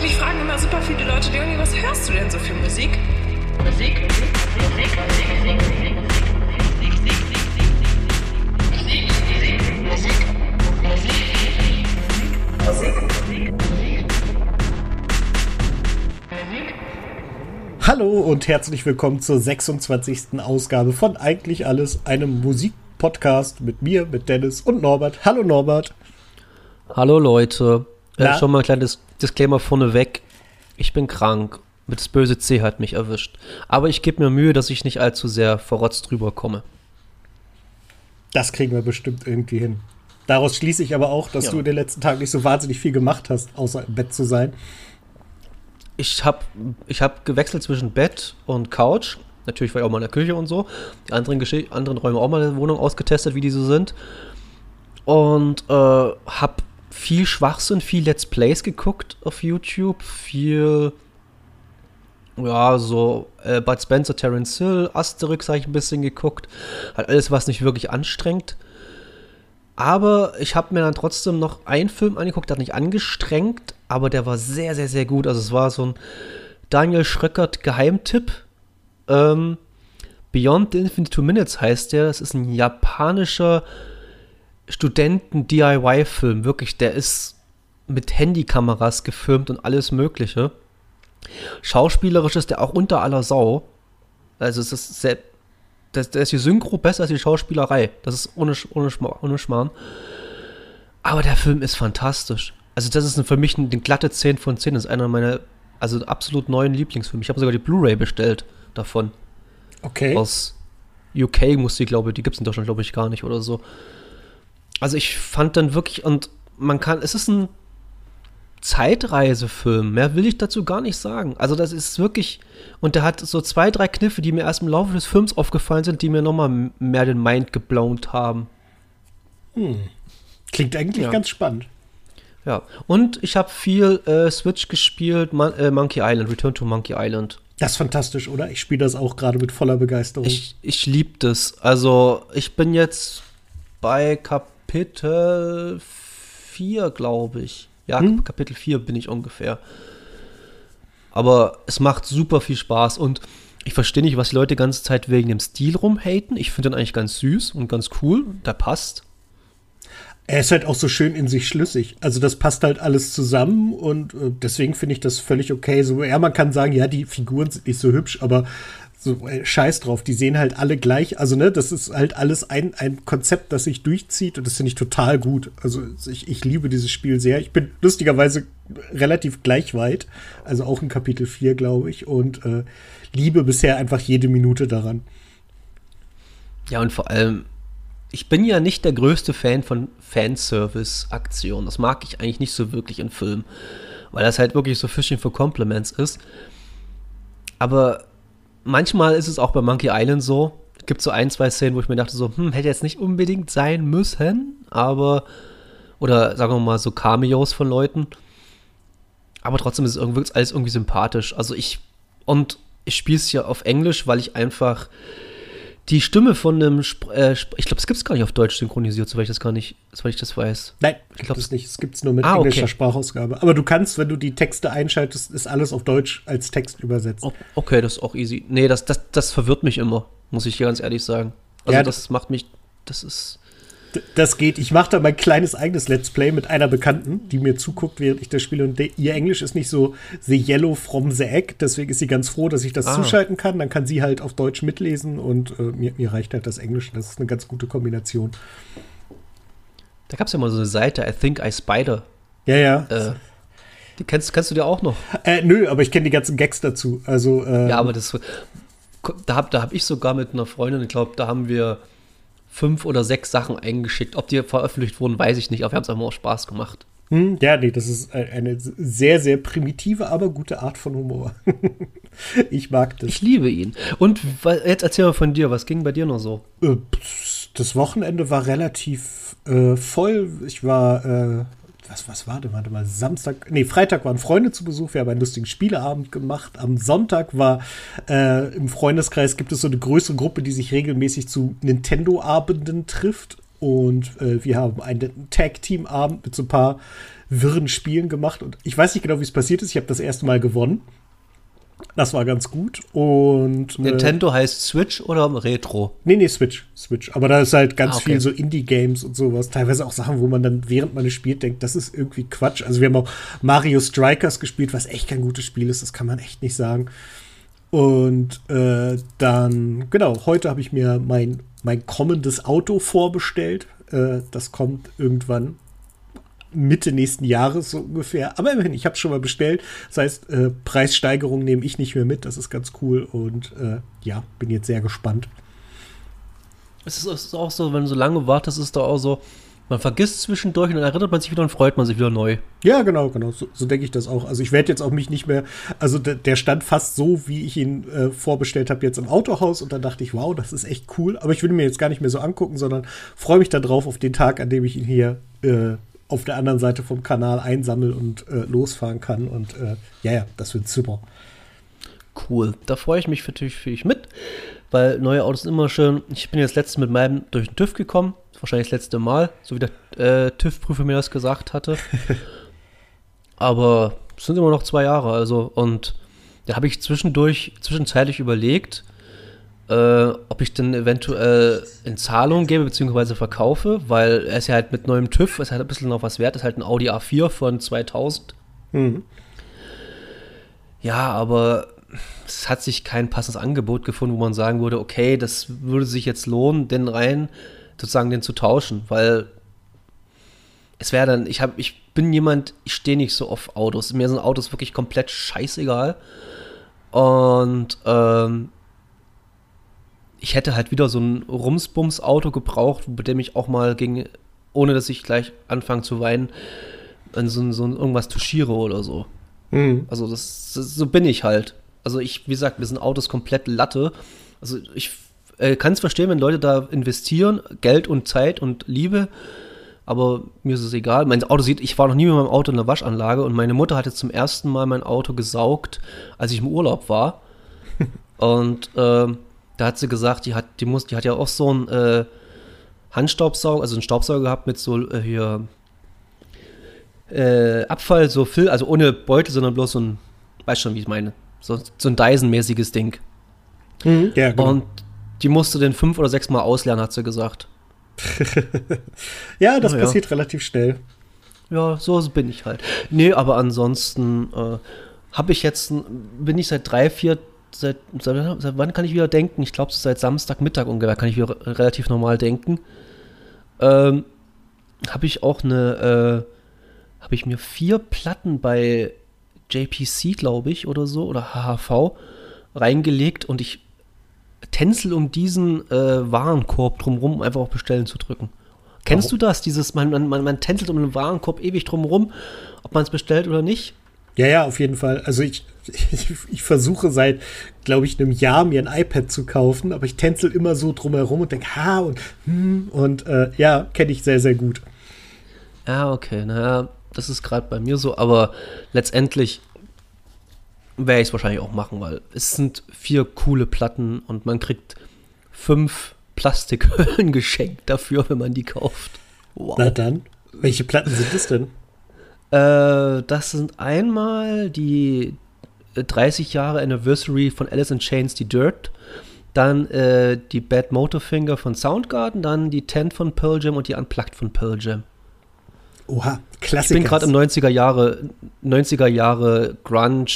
Mich fragen immer super viele Leute, Leonie, was hörst du denn so für Musik? Musik, Musik, Musik, Musik, Musik, Hallo und herzlich willkommen zur 26. Ausgabe von Eigentlich Alles, einem Musikpodcast mit mir, mit Dennis und Norbert. Hallo Norbert. Hallo Leute. Äh, schon mal ein kleines Disclaimer vorneweg. Ich bin krank. Mit das böse C hat mich erwischt. Aber ich gebe mir Mühe, dass ich nicht allzu sehr verrotzt drüber komme. Das kriegen wir bestimmt irgendwie hin. Daraus schließe ich aber auch, dass ja. du in den letzten Tagen nicht so wahnsinnig viel gemacht hast, außer im Bett zu sein. Ich habe ich hab gewechselt zwischen Bett und Couch. Natürlich war ich auch mal in der Küche und so. Die anderen, anderen Räume auch mal in der Wohnung ausgetestet, wie die so sind. Und äh, habe viel Schwachsinn, viel Let's Plays geguckt auf YouTube, viel ja, so äh, Bud Spencer, Terence Hill, Asterix habe ich ein bisschen geguckt. Halt alles, was nicht wirklich anstrengt. Aber ich habe mir dann trotzdem noch einen Film angeguckt, der hat nicht angestrengt, aber der war sehr, sehr, sehr gut. Also es war so ein Daniel Schröckert Geheimtipp. Ähm, Beyond the Infinite Two Minutes heißt der. Das ist ein japanischer Studenten-DIY-Film. Wirklich, der ist mit Handykameras gefilmt und alles Mögliche. Schauspielerisch ist der auch unter aller Sau. Also es ist sehr, da ist die Synchro besser als die Schauspielerei. Das ist ohne, ohne, ohne Schmarrn. Aber der Film ist fantastisch. Also das ist für mich eine glatte 10 von 10. Das ist einer meiner, also absolut neuen Lieblingsfilme. Ich habe sogar die Blu-ray bestellt davon. Okay. Aus UK muss die, glaube ich, die gibt es in Deutschland, glaube ich, gar nicht oder so. Also ich fand dann wirklich, und man kann, es ist ein Zeitreisefilm. Mehr will ich dazu gar nicht sagen. Also das ist wirklich, und der hat so zwei, drei Kniffe, die mir erst im Laufe des Films aufgefallen sind, die mir nochmal mehr den Mind geblownt haben. Hm. Klingt eigentlich ja. ganz spannend. Ja, und ich habe viel äh, Switch gespielt, Mon äh, Monkey Island, Return to Monkey Island. Das ist fantastisch, oder? Ich spiele das auch gerade mit voller Begeisterung. Ich, ich liebe das. Also, ich bin jetzt bei Kapitel 4, glaube ich. Ja, hm? Kapitel 4 bin ich ungefähr. Aber es macht super viel Spaß und ich verstehe nicht, was die Leute die ganze Zeit wegen dem Stil rumhaten. Ich finde den eigentlich ganz süß und ganz cool. Der passt. Er ist halt auch so schön in sich schlüssig. Also das passt halt alles zusammen und äh, deswegen finde ich das völlig okay. So, ja, man kann sagen, ja, die Figuren sind nicht so hübsch, aber so äh, scheiß drauf, die sehen halt alle gleich. Also, ne, das ist halt alles ein, ein Konzept, das sich durchzieht und das finde ich total gut. Also, ich, ich liebe dieses Spiel sehr. Ich bin lustigerweise relativ gleich weit, also auch in Kapitel 4, glaube ich, und äh, liebe bisher einfach jede Minute daran. Ja, und vor allem, ich bin ja nicht der größte Fan von Fanservice-Aktionen. Das mag ich eigentlich nicht so wirklich in Filmen, weil das halt wirklich so Fishing for Compliments ist. Aber manchmal ist es auch bei Monkey Island so. Es gibt so ein, zwei Szenen, wo ich mir dachte, so, hm, hätte jetzt nicht unbedingt sein müssen, aber. Oder sagen wir mal so Cameos von Leuten. Aber trotzdem ist es irgendwie, alles irgendwie sympathisch. Also ich. Und ich spiele es ja auf Englisch, weil ich einfach die Stimme von einem, Sp äh, ich glaube, es gibt es gar nicht auf Deutsch synchronisiert, soweit ich das gar nicht, soweit ich das weiß. Nein, ich glaube es nicht. Es gibt es nur mit ah, englischer okay. Sprachausgabe. Aber du kannst, wenn du die Texte einschaltest, ist alles auf Deutsch als Text übersetzt. okay, das ist auch easy. Nee, das, das, das verwirrt mich immer, muss ich ganz ehrlich sagen. Also ja, das macht mich, das ist das geht. Ich mache da mein kleines eigenes Let's Play mit einer Bekannten, die mir zuguckt, während ich das spiele. Und ihr Englisch ist nicht so the yellow from the egg. Deswegen ist sie ganz froh, dass ich das ah. zuschalten kann. Dann kann sie halt auf Deutsch mitlesen und äh, mir, mir, reicht halt das Englisch. Das ist eine ganz gute Kombination. Da gab es ja mal so eine Seite, I think I spider. Ja, ja. Äh, die kennst, kennst du dir auch noch? Äh, nö, aber ich kenne die ganzen Gags dazu. Also, ja, aber das. Da habe da hab ich sogar mit einer Freundin, ich glaube, da haben wir fünf oder sechs Sachen eingeschickt. Ob die veröffentlicht wurden, weiß ich nicht, aber wir haben es einfach auch Spaß gemacht. Hm, ja, nee, das ist eine sehr, sehr primitive, aber gute Art von Humor. ich mag das. Ich liebe ihn. Und jetzt erzähl mal von dir, was ging bei dir noch so? Äh, das Wochenende war relativ äh, voll. Ich war äh, was, was war denn? Warte mal, Samstag, nee, Freitag waren Freunde zu Besuch, wir haben einen lustigen Spieleabend gemacht. Am Sonntag war äh, im Freundeskreis gibt es so eine größere Gruppe, die sich regelmäßig zu Nintendo-Abenden trifft. und äh, wir haben einen Tag-Team-Abend mit so ein paar wirren Spielen gemacht. Und ich weiß nicht genau, wie es passiert ist. Ich habe das erste Mal gewonnen. Das war ganz gut. Und. Äh, Nintendo heißt Switch oder Retro? Nee, nee, Switch. Switch. Aber da ist halt ganz ah, okay. viel so Indie-Games und sowas. Teilweise auch Sachen, wo man dann, während man es spielt, denkt, das ist irgendwie Quatsch. Also, wir haben auch Mario Strikers gespielt, was echt kein gutes Spiel ist. Das kann man echt nicht sagen. Und äh, dann, genau, heute habe ich mir mein, mein kommendes Auto vorbestellt. Äh, das kommt irgendwann Mitte nächsten Jahres so ungefähr. Aber immerhin, ich habe es schon mal bestellt. Das heißt, äh, Preissteigerung nehme ich nicht mehr mit. Das ist ganz cool. Und äh, ja, bin jetzt sehr gespannt. Es ist auch so, wenn du so lange wartest, ist es doch auch so, man vergisst zwischendurch und dann erinnert man sich wieder und freut man sich wieder neu. Ja, genau, genau. So, so denke ich das auch. Also ich werde jetzt auch mich nicht mehr, also der stand fast so, wie ich ihn äh, vorbestellt habe, jetzt im Autohaus und dann dachte ich, wow, das ist echt cool. Aber ich will mir jetzt gar nicht mehr so angucken, sondern freue mich darauf auf den Tag, an dem ich ihn hier äh, auf der anderen Seite vom Kanal einsammeln und äh, losfahren kann. Und äh, ja, ja, das wird super. Cool. Da freue ich mich natürlich für dich mit, weil neue Autos sind immer schön. Ich bin jetzt letztens mit meinem durch den TÜV gekommen. Wahrscheinlich das letzte Mal, so wie der äh, TÜV-Prüfer mir das gesagt hatte. Aber es sind immer noch zwei Jahre, also und da habe ich zwischendurch, zwischenzeitlich überlegt, äh, ob ich denn eventuell in Zahlung gebe bzw. verkaufe, weil er ist ja halt mit neuem TÜV, ist halt ein bisschen noch was wert, ist halt ein Audi A4 von 2000. Mhm. Ja, aber es hat sich kein passendes Angebot gefunden, wo man sagen würde, okay, das würde sich jetzt lohnen, den rein sozusagen den zu tauschen, weil es wäre dann, ich habe, ich bin jemand, ich stehe nicht so auf Autos. Mir sind Autos wirklich komplett scheißegal. Und ähm, ich hätte halt wieder so ein Rumsbums-Auto gebraucht, mit dem ich auch mal ging, ohne dass ich gleich anfange zu weinen, an so, so irgendwas touchiere oder so. Mhm. Also das, das, so bin ich halt. Also ich, wie gesagt, mir sind Autos komplett Latte. Also ich äh, kann es verstehen, wenn Leute da investieren, Geld und Zeit und Liebe, aber mir ist es egal. Mein Auto sieht, ich war noch nie mit meinem Auto in der Waschanlage und meine Mutter hat jetzt zum ersten Mal mein Auto gesaugt, als ich im Urlaub war. und ähm, da hat sie gesagt, die hat, die muss, die hat ja auch so einen äh, Handstaubsauger, also einen Staubsauger gehabt mit so äh, hier äh, Abfall, so Füll, also ohne Beutel, sondern bloß so ein, weißt schon, wie ich meine, so, so ein Dyson-mäßiges Ding. Mhm, ja, genau. Und die musste den fünf oder sechs Mal auslernen, hat sie gesagt. ja, das Na, passiert ja. relativ schnell. Ja, so bin ich halt. Nee, aber ansonsten äh, habe ich jetzt, bin ich seit drei, vier seit, seit, seit wann kann ich wieder denken? Ich glaube, seit Samstagmittag ungefähr kann ich wieder relativ normal denken. Ähm, habe ich auch eine, äh, habe ich mir vier Platten bei JPC, glaube ich, oder so, oder HHV reingelegt und ich tänzel um diesen äh, Warenkorb drumherum, um einfach auf Bestellen zu drücken. Kennst Warum? du das? Dieses, man, man, man tänzelt um den Warenkorb ewig drumherum, ob man es bestellt oder nicht? Ja, ja, auf jeden Fall. Also ich, ich, ich versuche seit, glaube ich, einem Jahr mir ein iPad zu kaufen, aber ich tänzel immer so drumherum und denke, ha und hm und äh, ja, kenne ich sehr, sehr gut. Ja, okay, naja, das ist gerade bei mir so, aber letztendlich werde ich es wahrscheinlich auch machen, weil es sind vier coole Platten und man kriegt fünf Plastikhüllen geschenkt dafür, wenn man die kauft. Wow. Na dann, welche Platten sind das denn? Äh, das sind einmal die 30 Jahre Anniversary von Alice in Chains, die Dirt. Dann äh, die Bad Motorfinger von Soundgarden, dann die Tent von Pearl Jam und die Unplugged von Pearl Jam. Oha, Klassiker. Ich bin gerade im 90er Jahre, 90er Jahre Grunge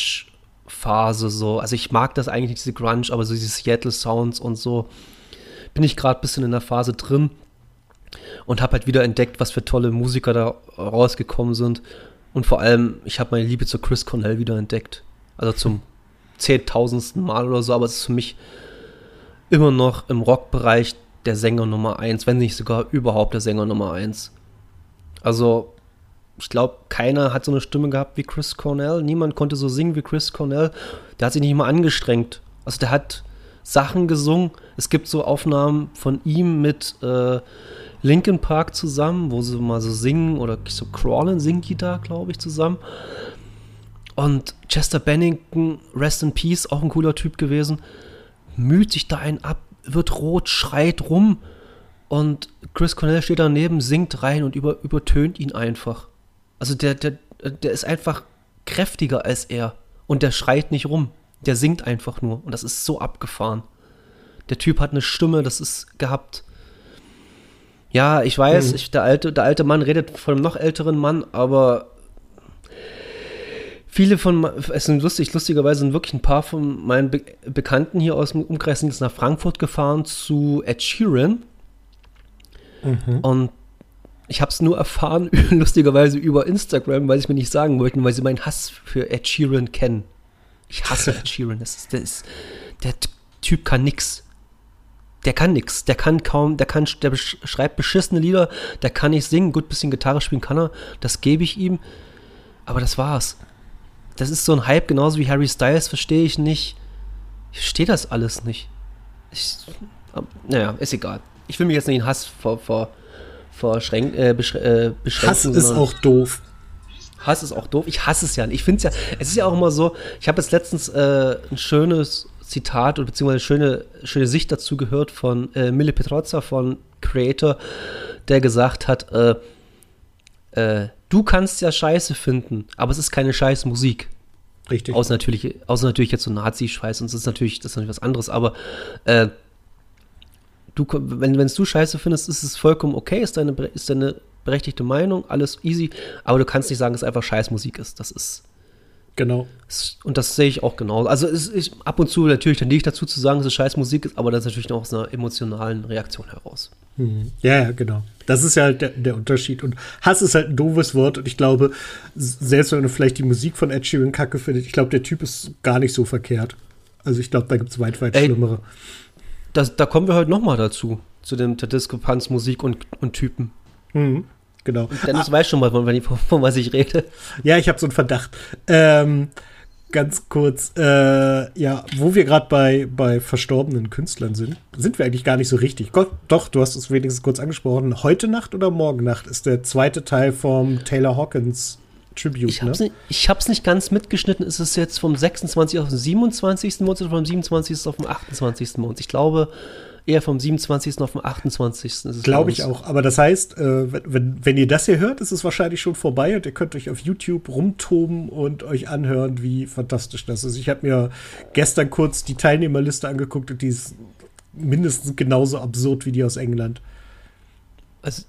Phase so. Also ich mag das eigentlich nicht, diese Grunge, aber so diese Seattle Sounds und so bin ich gerade ein bisschen in der Phase drin und habe halt wieder entdeckt, was für tolle Musiker da rausgekommen sind. Und vor allem, ich habe meine Liebe zu Chris Cornell wieder entdeckt. Also zum zehntausendsten Mal oder so, aber es ist für mich immer noch im Rockbereich der Sänger Nummer eins, wenn nicht sogar überhaupt der Sänger Nummer eins. Also, ich glaube, keiner hat so eine Stimme gehabt wie Chris Cornell. Niemand konnte so singen wie Chris Cornell. Der hat sich nicht mal angestrengt. Also, der hat Sachen gesungen. Es gibt so Aufnahmen von ihm mit äh, Linkin Park zusammen, wo sie mal so singen oder so crawlen singt die da, glaube ich, zusammen. Und Chester Bennington, Rest in Peace, auch ein cooler Typ gewesen, müht sich da einen ab, wird rot, schreit rum Und Chris Cornell steht daneben, singt rein und über, übertönt ihn einfach. Also der, der, der ist einfach kräftiger als er. Und der schreit nicht rum. Der singt einfach nur. Und das ist so abgefahren. Der Typ hat eine Stimme, das ist gehabt. Ja, ich weiß, Mhm. ich, der, alte, der alte Mann redet von einem noch älteren Mann, aber viele von, es sind lustig, lustigerweise sind wirklich ein paar von meinen Be Bekannten hier aus dem Umkreis sind jetzt nach Frankfurt gefahren zu Ed Sheeran. Und ich habe es nur erfahren, lustigerweise über Instagram, weil sie es mir nicht sagen wollten, weil sie meinen Hass für Ed Sheeran kennen. Ich hasse Ed Sheeran. Das ist, der, ist, der Typ kann nix. Der kann nix. Der kann kaum, der kann, der schreibt beschissene Lieder, der kann nicht singen, gut bisschen Gitarre spielen kann er, das gebe ich ihm. Aber das war's. Das ist so ein Hype, genauso wie Harry Styles, verstehe ich nicht. Ich verstehe das alles nicht. Ich, ab- naja, ist egal. Ich will mich jetzt nicht in Hass vor, vor, vor Schränk, äh, beschrä äh, beschränken. Hass ist auch doof. Hass ist auch doof. Ich hasse es ja nicht. Ich finde es ja, es ist ja auch immer so, ich habe jetzt letztens äh, ein schönes Zitat oder beziehungsweise schöne, schöne Sicht dazu gehört von äh, Mille Petrozza von Creator, der gesagt hat, äh, äh, du kannst ja Scheiße finden, aber es ist keine scheiß Musik. Richtig. Außer natürlich, außer natürlich jetzt so Nazi-Scheiß und das ist natürlich, das ist natürlich was anderes, aber äh, du, wenn wenn's du Scheiße findest, ist es vollkommen okay, ist deine, ist deine berechtigte Meinung, alles easy, aber du kannst nicht sagen, dass es einfach Scheißmusik ist. Das ist, genau. und das sehe ich auch genau. Also es ist ab und zu natürlich tendiere ich dazu zu sagen, dass es Scheißmusik ist, aber das ist natürlich noch aus einer emotionalen Reaktion heraus. Ja, ja, genau. Das ist ja halt der, der Unterschied. Und Hass ist halt ein doofes Wort. Und ich glaube, selbst wenn du vielleicht die Musik von Ed Sheeran kacke findet, ich glaube, der Typ ist gar nicht so verkehrt. Also ich glaube, da gibt es weit, weit Ey. schlimmere. Das, da kommen wir heute noch mal dazu, zu dem der Diskrepanz Musik und, und Typen. Mhm, genau. Dennis weiß schon mal, von, von, von was ich rede. Ja, ich habe so einen Verdacht. Ähm, ganz kurz, äh, ja, wo wir gerade bei, bei verstorbenen Künstlern sind, sind wir eigentlich gar nicht so richtig. Gott, doch, du hast es wenigstens kurz angesprochen. Heute Nacht oder morgen Nacht ist der zweite Teil vom Taylor Hawkins Tribute. Ich hab's, ne? nicht, ich hab's nicht ganz mitgeschnitten. Ist es jetzt vom 26. auf den 27. Mond oder vom 27. auf den 28. Mond? Ich glaube eher vom 27. auf den 28. ist es Glaube ich auch. Aber das heißt, äh, wenn- wenn, wenn ihr das hier hört, ist es wahrscheinlich schon vorbei und ihr könnt euch auf YouTube rumtoben und euch anhören, wie fantastisch das ist. Ich habe mir gestern kurz die Teilnehmerliste angeguckt und die ist mindestens genauso absurd wie die aus England. Also,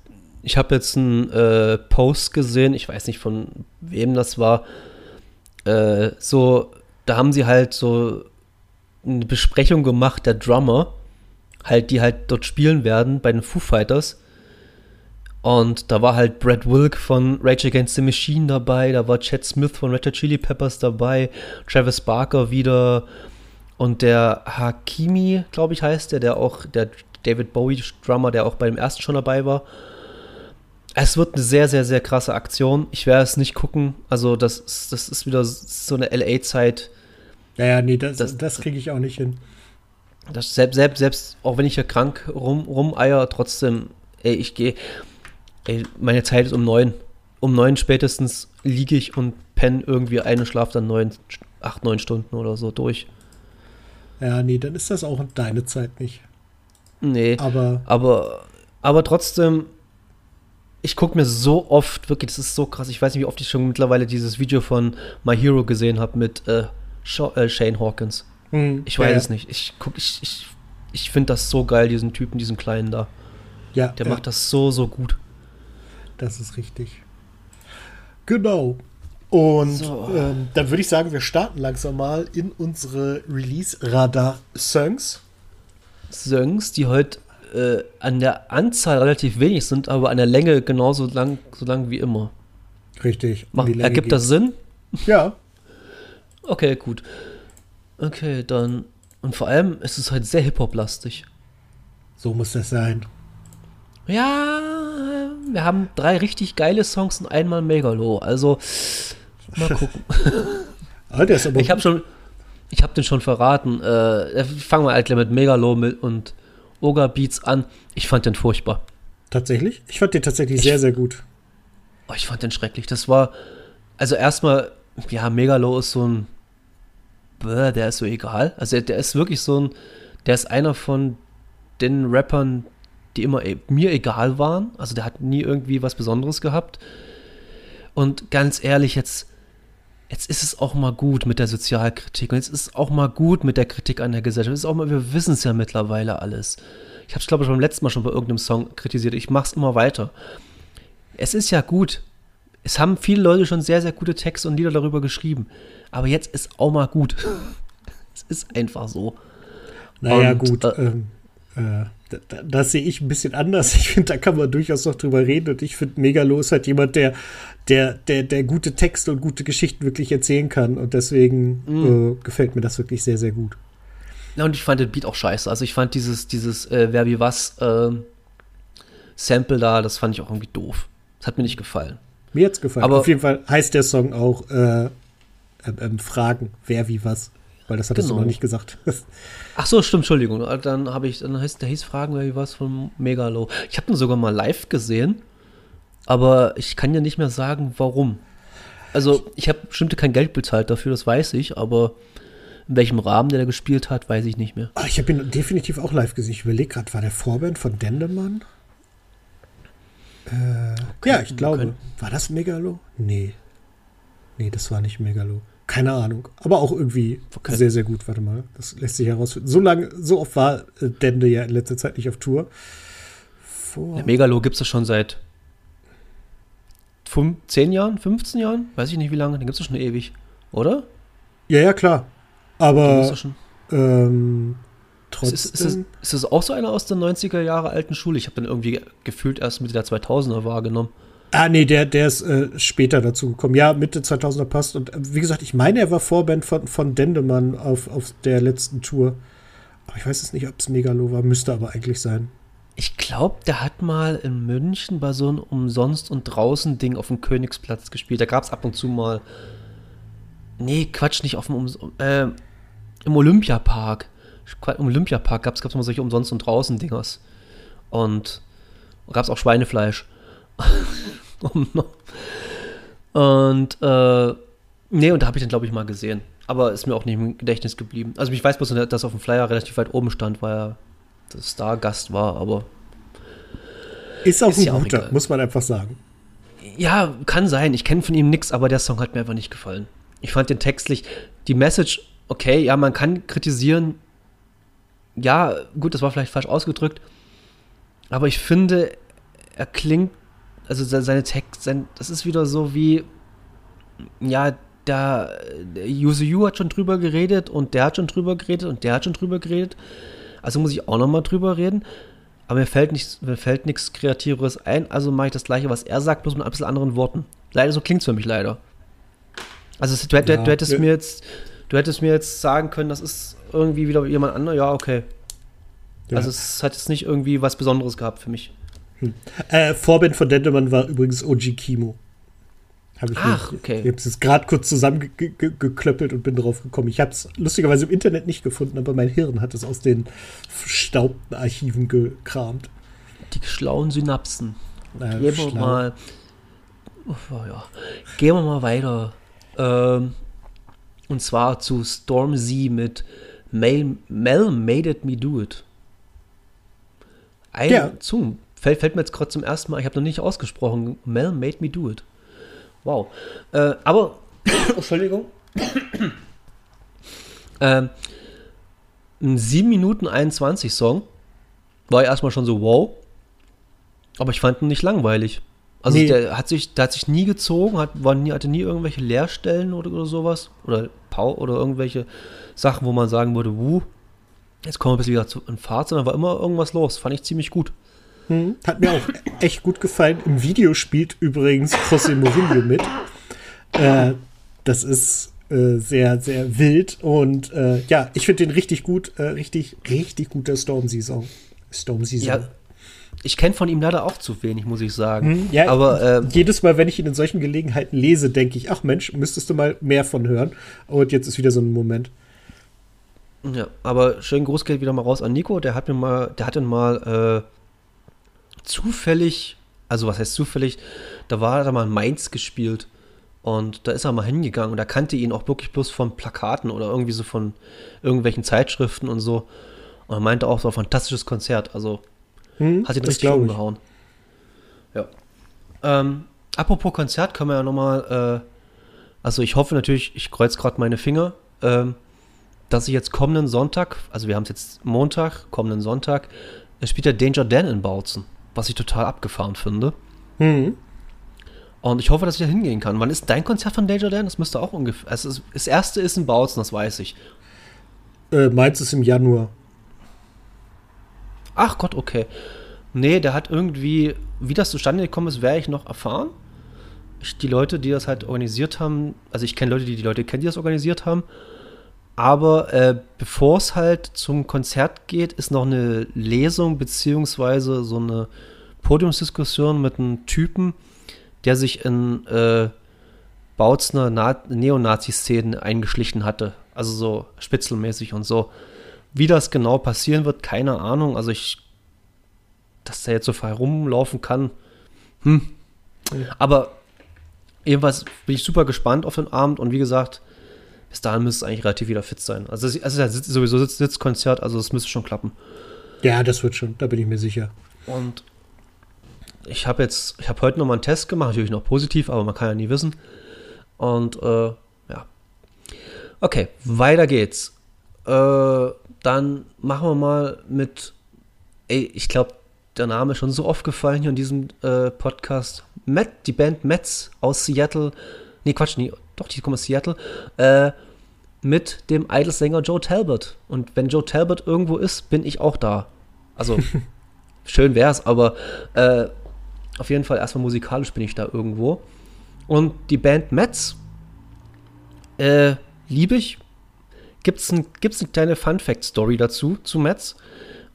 ich habe jetzt einen äh, Post gesehen, ich weiß nicht von wem das war. Äh, so, da haben sie halt so eine Besprechung gemacht, der Drummer, halt, die halt dort spielen werden bei den Foo Fighters. Und da war halt Brad Wilk von Rage Against the Machine dabei, da war Chad Smith von Red Hot Chili Peppers dabei, Travis Barker wieder und der Hakimi, glaube ich, heißt der, der auch, der David Bowie-Drummer, der auch bei dem ersten schon dabei war. Es wird eine sehr, sehr, sehr krasse Aktion. Ich werde es nicht gucken. Also, das ist, das ist wieder so eine LA-Zeit. Ja, ja, nee, das, Das- das, kriege ich auch nicht hin. Das selbst, selbst, selbst, auch wenn ich hier krank rum, rumeier, trotzdem, ey, ich gehe, ey, meine Zeit ist um neun. Um neun spätestens liege ich und penne irgendwie ein und schlafe dann neun, acht, neun Stunden oder so durch. Ja, nee, dann ist das auch deine Zeit nicht. Nee. Aber Aber, aber trotzdem, ich gucke mir so oft, wirklich, das ist so krass. Ich weiß nicht, wie oft ich schon mittlerweile dieses Video von My Hero gesehen habe mit äh, äh, Shane Hawkins. Hm, Ich weiß ja, es nicht. Ich guck, ich, ich, ich finde das so geil, diesen Typen, diesen Kleinen da. Ja, Der ja, macht das so, so gut. das ist richtig. Genau. Und So. ähm, dann würde ich sagen, wir starten langsam mal in unsere Release-Radar-Songs. Songs, die heute äh, an der Anzahl relativ wenig sind, aber an der Länge genauso lang, so lang wie immer. Richtig. Mach, die Länge ergibt das geht's. Sinn? Ja. Okay, gut. Okay, dann. Und vor allem ist es halt sehr Hip-Hop-lastig. So muss das sein. Ja, wir haben drei richtig geile Songs und einmal Megalo. Also, mal gucken. Ah, der ist aber ich habe schon, ich habe den schon verraten. Äh, fangen wir halt mit Megalo mit und Oga Beats an. Ich fand den furchtbar. tatsächlich. Ich fand den tatsächlich Ich- sehr, sehr gut. Oh, ich fand den schrecklich. Das war, also erstmal, ja, Megalo ist so ein, bäh, der ist so egal. Also der ist wirklich so ein, der ist einer von den Rappern, die immer e mir egal waren. Also der hat nie irgendwie was Besonderes gehabt. Und ganz ehrlich, jetzt, jetzt ist es auch mal gut mit der Sozialkritik und jetzt ist es auch mal gut mit der Kritik an der Gesellschaft. Es ist auch mal, wir wissen es ja mittlerweile alles. Ich habe es, glaube ich, beim letzten Mal schon bei irgendeinem Song kritisiert. Ich mache es immer weiter. Es ist ja gut. Es haben viele Leute schon sehr, sehr gute Texte und Lieder darüber geschrieben. Aber jetzt ist auch mal gut. es ist einfach so. Naja, Und, gut. äh, ähm, äh, da- da- das sehe ich ein bisschen anders. Ich finde, da kann man durchaus noch drüber reden. Und ich finde, Megalo ist halt jemand, der, der, der, der gute Texte und gute Geschichten wirklich erzählen kann. Und deswegen Mhm. äh, gefällt mir das wirklich sehr, sehr gut. Ja, und ich fand den Beat auch scheiße. Also ich fand dieses, dieses äh, Wer wie was ähm, Sample da, das fand ich auch irgendwie doof. Das hat mir nicht gefallen. Mir hat's gefallen. Aber- Auf jeden Fall heißt der Song auch äh, ähm, ähm, Fragen, wer wie was. Weil das hattest Genau. du noch nicht gesagt. Ach so, stimmt, Entschuldigung. Dann habe ich, dann heißt, der hieß Fragen, wer wie was von Megalo. Ich habe den sogar mal live gesehen, aber ich kann ja nicht mehr sagen, warum. Also, ich habe bestimmt kein Geld bezahlt dafür, das weiß ich, aber in welchem Rahmen der da gespielt hat, weiß ich nicht mehr. Ah, ich habe ihn definitiv auch live gesehen. Ich überlege gerade, war der Vorband von Dendemann? Äh, ja, ich glaube. War das Megalo? Nee. Nee, das war nicht Megalo. Keine Ahnung. Aber auch irgendwie Okay. sehr, sehr gut. Warte mal. Das lässt sich herausfinden. So lange, so oft war äh, Dende ja in letzter Zeit nicht auf Tour. Vor. Der Megalo gibt es schon seit fünf, 10 Jahren, 15 Jahren? Weiß ich nicht wie lange. Den gibt es schon ewig. Oder? Ja, ja, klar. Aber ähm, trotzdem. Ist, ist, ist, ist das auch so einer aus der 90er Jahre alten Schule? Ich habe den irgendwie gefühlt erst Mitte der 2000er wahrgenommen. Ah, nee, der, der ist äh, später dazu gekommen. Ja, Mitte 2000er passt. Und äh, wie gesagt, ich meine, er war Vorband von, von Dendemann auf, auf der letzten Tour. Aber ich weiß jetzt nicht, ob es Megalo war. Müsste aber eigentlich sein. Ich glaube, der hat mal in München bei so einem Umsonst- und Draußen-Ding auf dem Königsplatz gespielt. Da gab es ab und zu mal. Nee, Quatsch, nicht auf dem Ums äh, Im Olympiapark. Im Olympiapark gab es mal solche Umsonst- und Draußen-Dingers. Und gab es auch Schweinefleisch. Noch- und äh, nee, und da habe ich den, glaube ich, mal gesehen. Aber ist mir auch nicht im Gedächtnis geblieben. Also ich weiß bloß, dass auf dem Flyer relativ weit oben stand, weil er das Stargast war, aber Ist auch Ist ein ja auch guter, egal. muss man einfach sagen. ja, kann sein. Ich kenne von ihm nichts, aber der Song hat mir einfach nicht gefallen. Ich fand den textlich, die Message, okay, ja, man kann kritisieren. Ja, gut, das war vielleicht falsch ausgedrückt. Aber ich finde, er klingt, also se- seine Text, sein, das ist wieder so wie, ja, da, der Yuzu Yu hat schon drüber geredet und der hat schon drüber geredet und der hat schon drüber geredet. Also muss ich auch nochmal drüber reden. Aber mir fällt, nichts, mir fällt nichts Kreativeres ein, also mache ich das Gleiche, was er sagt, bloß mit ein bisschen anderen Worten. Leider, so klingt es für mich leider. Also du, hätt- Ja, du, hättest ja. mir jetzt, du hättest mir jetzt sagen können, das ist irgendwie wieder jemand anderer, ja, okay. Ja. Also es hat jetzt nicht irgendwie was Besonderes gehabt für mich. Äh, Vorband von Dendemann war übrigens OG Kimo. Hab ich Ach, nicht- okay. Ich habe es jetzt gerade kurz zusammengeklöppelt und bin drauf gekommen. Ich habe es lustigerweise im Internet nicht gefunden, aber mein Hirn hat es aus den verstaubten Archiven gekramt. Die schlauen Synapsen. Äh, Gehen wir schlau. mal. Oh, ja. Gehen wir mal weiter. Ähm, und zwar zu Stormzy mit Mel, Mel Made It Me Do It. Ein Ja. Zungen. Fällt, fällt mir jetzt gerade zum ersten Mal, ich habe noch nicht ausgesprochen. Mel Made Me Do It. Wow. Äh, aber, Entschuldigung. ähm, ein 7 Minuten 21 Song. War erstmal schon so, wow. Aber ich fand ihn nicht langweilig. Also Nee. der hat sich, der hat sich nie gezogen, hat, war nie, hatte nie irgendwelche Leerstellen oder, oder sowas. Oder Pau oder irgendwelche Sachen, wo man sagen würde, wuh, jetzt kommen wir ein bisschen wieder zu, in Fahrt, sondern war immer irgendwas los. Fand ich ziemlich gut. Hm, Hat mir auch echt gut gefallen. Im Video spielt übrigens José Mourinho mit. Äh, das ist äh, sehr, sehr wild. Und äh, ja, ich finde den richtig gut. Äh, richtig, richtig guter Stormzy-Song. Stormzy-Song. Ja, ich kenne von ihm leider auch zu wenig, muss ich sagen. Hm, ja, Aber äh, jedes Mal, wenn ich ihn in solchen Gelegenheiten lese, denke ich, ach Mensch, müsstest du mal mehr von hören. Und jetzt ist wieder so ein Moment. Ja, aber schön Gruß geht wieder mal raus an Nico. Der hat mir mal, der hat dann mal äh, zufällig, also was heißt zufällig, da war er mal in Mainz gespielt und da ist er mal hingegangen und er kannte ihn auch wirklich bloß von Plakaten oder irgendwie so von irgendwelchen Zeitschriften und so. Und er meinte auch, so ein fantastisches Konzert. Also Hm, Hat ihn das richtig umgehauen. Ja. Ähm, apropos Konzert, können wir ja nochmal, äh, also ich hoffe natürlich, ich kreuze gerade meine Finger, ähm, dass ich jetzt kommenden Sonntag, also wir haben es jetzt Montag, kommenden Sonntag, es spielt der Danger Dan in Bautzen, was ich total abgefahren finde. Hm. Und ich hoffe, dass ich da hingehen kann. Wann ist dein Konzert von Danger Dan? Das müsste auch ungefähr. Also das erste ist in Bautzen, das weiß ich. Äh, meins ist im Januar. Ach Gott, okay. Nee, der hat irgendwie, wie das zustande gekommen ist, werde ich noch erfahren. Ich, die Leute, die das halt organisiert haben, also ich kenne Leute, die die Leute kennen, die das organisiert haben. Aber äh, bevor es halt zum Konzert geht, ist noch eine Lesung beziehungsweise so eine Podiumsdiskussion mit einem Typen, der sich in äh, Bautzner Na Neonazi-Szenen eingeschlichen hatte. Also so spitzelmäßig und so. Wie das genau passieren wird, keine Ahnung. Also ich, dass der jetzt so frei rumlaufen kann. Hm. Aber jedenfalls bin ich super gespannt auf den Abend und wie gesagt, bis dahin müsste es eigentlich relativ wieder fit sein. Also es also ist ja sowieso Sitz Sitzkonzert, also es müsste schon klappen. Ja, das wird schon, da bin ich mir sicher. Und ich habe jetzt, ich habe heute nochmal einen Test gemacht, natürlich noch positiv, aber man kann ja nie wissen. Und äh, ja. Okay, weiter geht's. Äh, dann machen wir mal mit, ey, ich glaube, der Name ist schon so oft gefallen hier in diesem äh, Podcast. Matt, die Band Metz aus Seattle. Nee, Quatsch, nee, doch, die kommen aus Seattle. Äh, mit dem Idol-Sänger Joe Talbot. Und wenn Joe Talbot irgendwo ist, bin ich auch da. Also, schön wär's, aber äh, auf jeden Fall erstmal musikalisch bin ich da irgendwo. Und die Band Metz äh, liebe ich. Gibt's, ein, gibt's eine kleine Fun-Fact-Story dazu, zu Metz.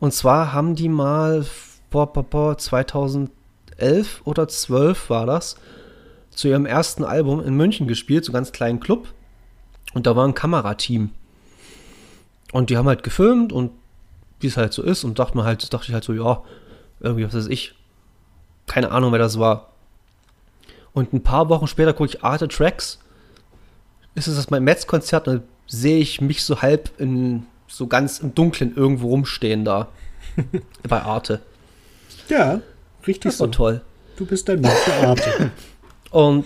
Und zwar haben die mal, boah, boah, boah, 2011 oder 12 war das, zu ihrem ersten Album in München gespielt, so einen ganz kleinen Club. Und da war ein Kamerateam. Und die haben halt gefilmt und wie es halt so ist und dachte mir halt, dachte ich halt so, ja, irgendwie, was weiß ich. Keine Ahnung, wer das war. Und ein paar Wochen später gucke ich Arte Tracks. Ist es das mein Metz-Konzert? Und dann sehe ich mich so halb in, so ganz im Dunkeln irgendwo rumstehen da. bei Arte. Ja, richtig Das so. toll. Du bist ein Mensch der Arte. Und,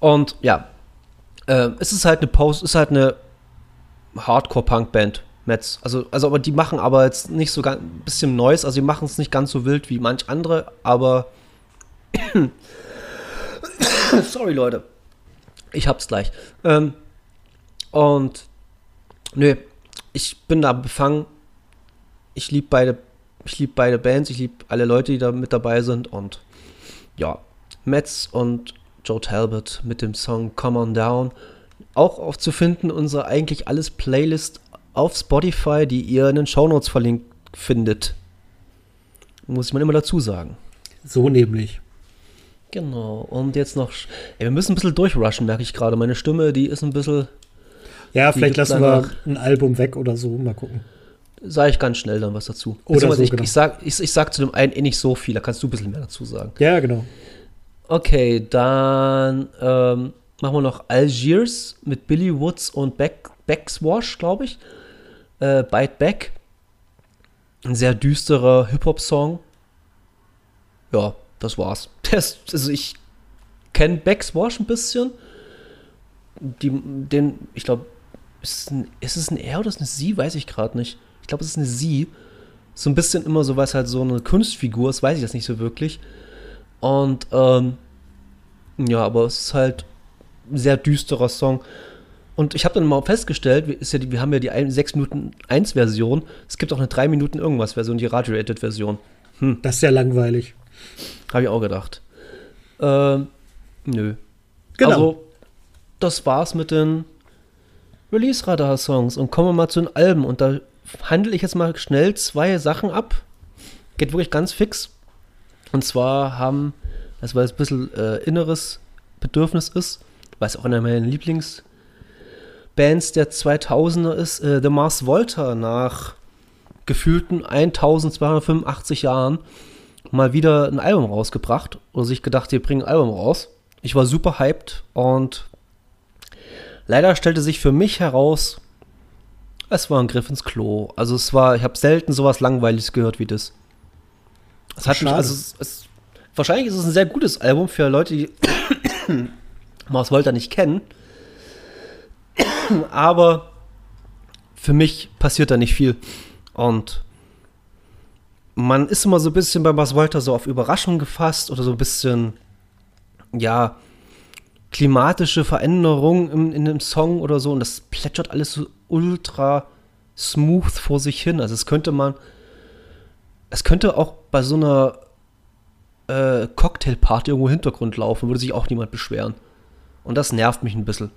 und ja, äh, es ist halt eine Post, ist halt eine Hardcore-Punk-Band, Metz. Also, also, aber die machen aber jetzt nicht so ganz, ein bisschen Neues, also die machen es nicht ganz so wild wie manch andere, aber sorry Leute, ich hab's gleich. Ähm, und nö, ich bin da befangen. Ich liebe beide, ich liebe beide Bands, ich liebe alle Leute, die da mit dabei sind und ja, Metz und Joe Talbot mit dem Song Come On Down. Auch aufzufinden, unsere eigentlich alles Playlist auf Spotify, die ihr in den Shownotes verlinkt findet. Muss man immer dazu sagen. So nämlich. Genau. Und jetzt noch. Ey, wir müssen ein bisschen durchrushen, merke ich gerade. Meine Stimme, die ist ein bisschen. Ja, vielleicht lassen wir ein Album weg oder so. Mal gucken. Sage ich ganz schnell dann was dazu. Oder so, ich, genau. ich, sag, ich, ich sag zu dem einen eh nicht so viel, da kannst du ein bisschen mehr dazu sagen. Ja, genau. Okay, dann ähm, machen wir noch Algiers mit Billy Woods und Back, Backswash, glaube ich. Äh, Bite Back. Ein sehr düsterer Hip-Hop-Song. Ja, das war's. Das, also ich kenne Backswash ein bisschen. Die, den, ich glaube, ist, es ein- ist es ein R oder ist es eine Sie? Weiß ich gerade nicht. Ich glaube, es ist eine Sie. So ein bisschen immer so, was halt so eine Kunstfigur ist, weiß ich das nicht so wirklich. Und ähm, ja, aber es ist halt ein sehr düsterer Song. Und ich habe dann mal festgestellt, wir- ist ja die, wir haben ja die ein- 6 Minuten 1 Version. Es gibt auch eine 3 Minuten irgendwas Version, die Radio-Rated Version. Das ist ja langweilig. Habe ich auch gedacht. Ähm, nö. Genau. Also, das war's mit den Release-Radar-Songs. Und kommen wir mal zu den Alben. Und da handle ich jetzt mal schnell zwei Sachen ab. Geht wirklich ganz fix. Und zwar haben, das weil es ein bisschen äh, inneres Bedürfnis ist, weil es auch einer meiner Lieblingsbands der 2000er ist, äh, The Mars Volta nach gefühlten 1285 Jahren mal wieder ein Album rausgebracht oder sich gedacht, wir bringen ein Album raus. Ich war super hyped und leider stellte sich für mich heraus, es war ein Griff ins Klo. Also es war, ich habe selten sowas Langweiliges gehört wie das. Es hat mich, also es, es, wahrscheinlich ist es ein sehr gutes Album für Leute, die Mars Volta nicht kennen. Aber für mich passiert da nicht viel. Und man ist immer so ein bisschen bei Mars Volta so auf Überraschung gefasst oder so ein bisschen, ja, klimatische Veränderungen in, in dem Song oder so. Und das plätschert alles so ultra smooth vor sich hin. Also es könnte man, es könnte auch bei so einer äh, Cocktailparty irgendwo im Hintergrund laufen, würde sich auch niemand beschweren. Und das nervt mich ein bisschen,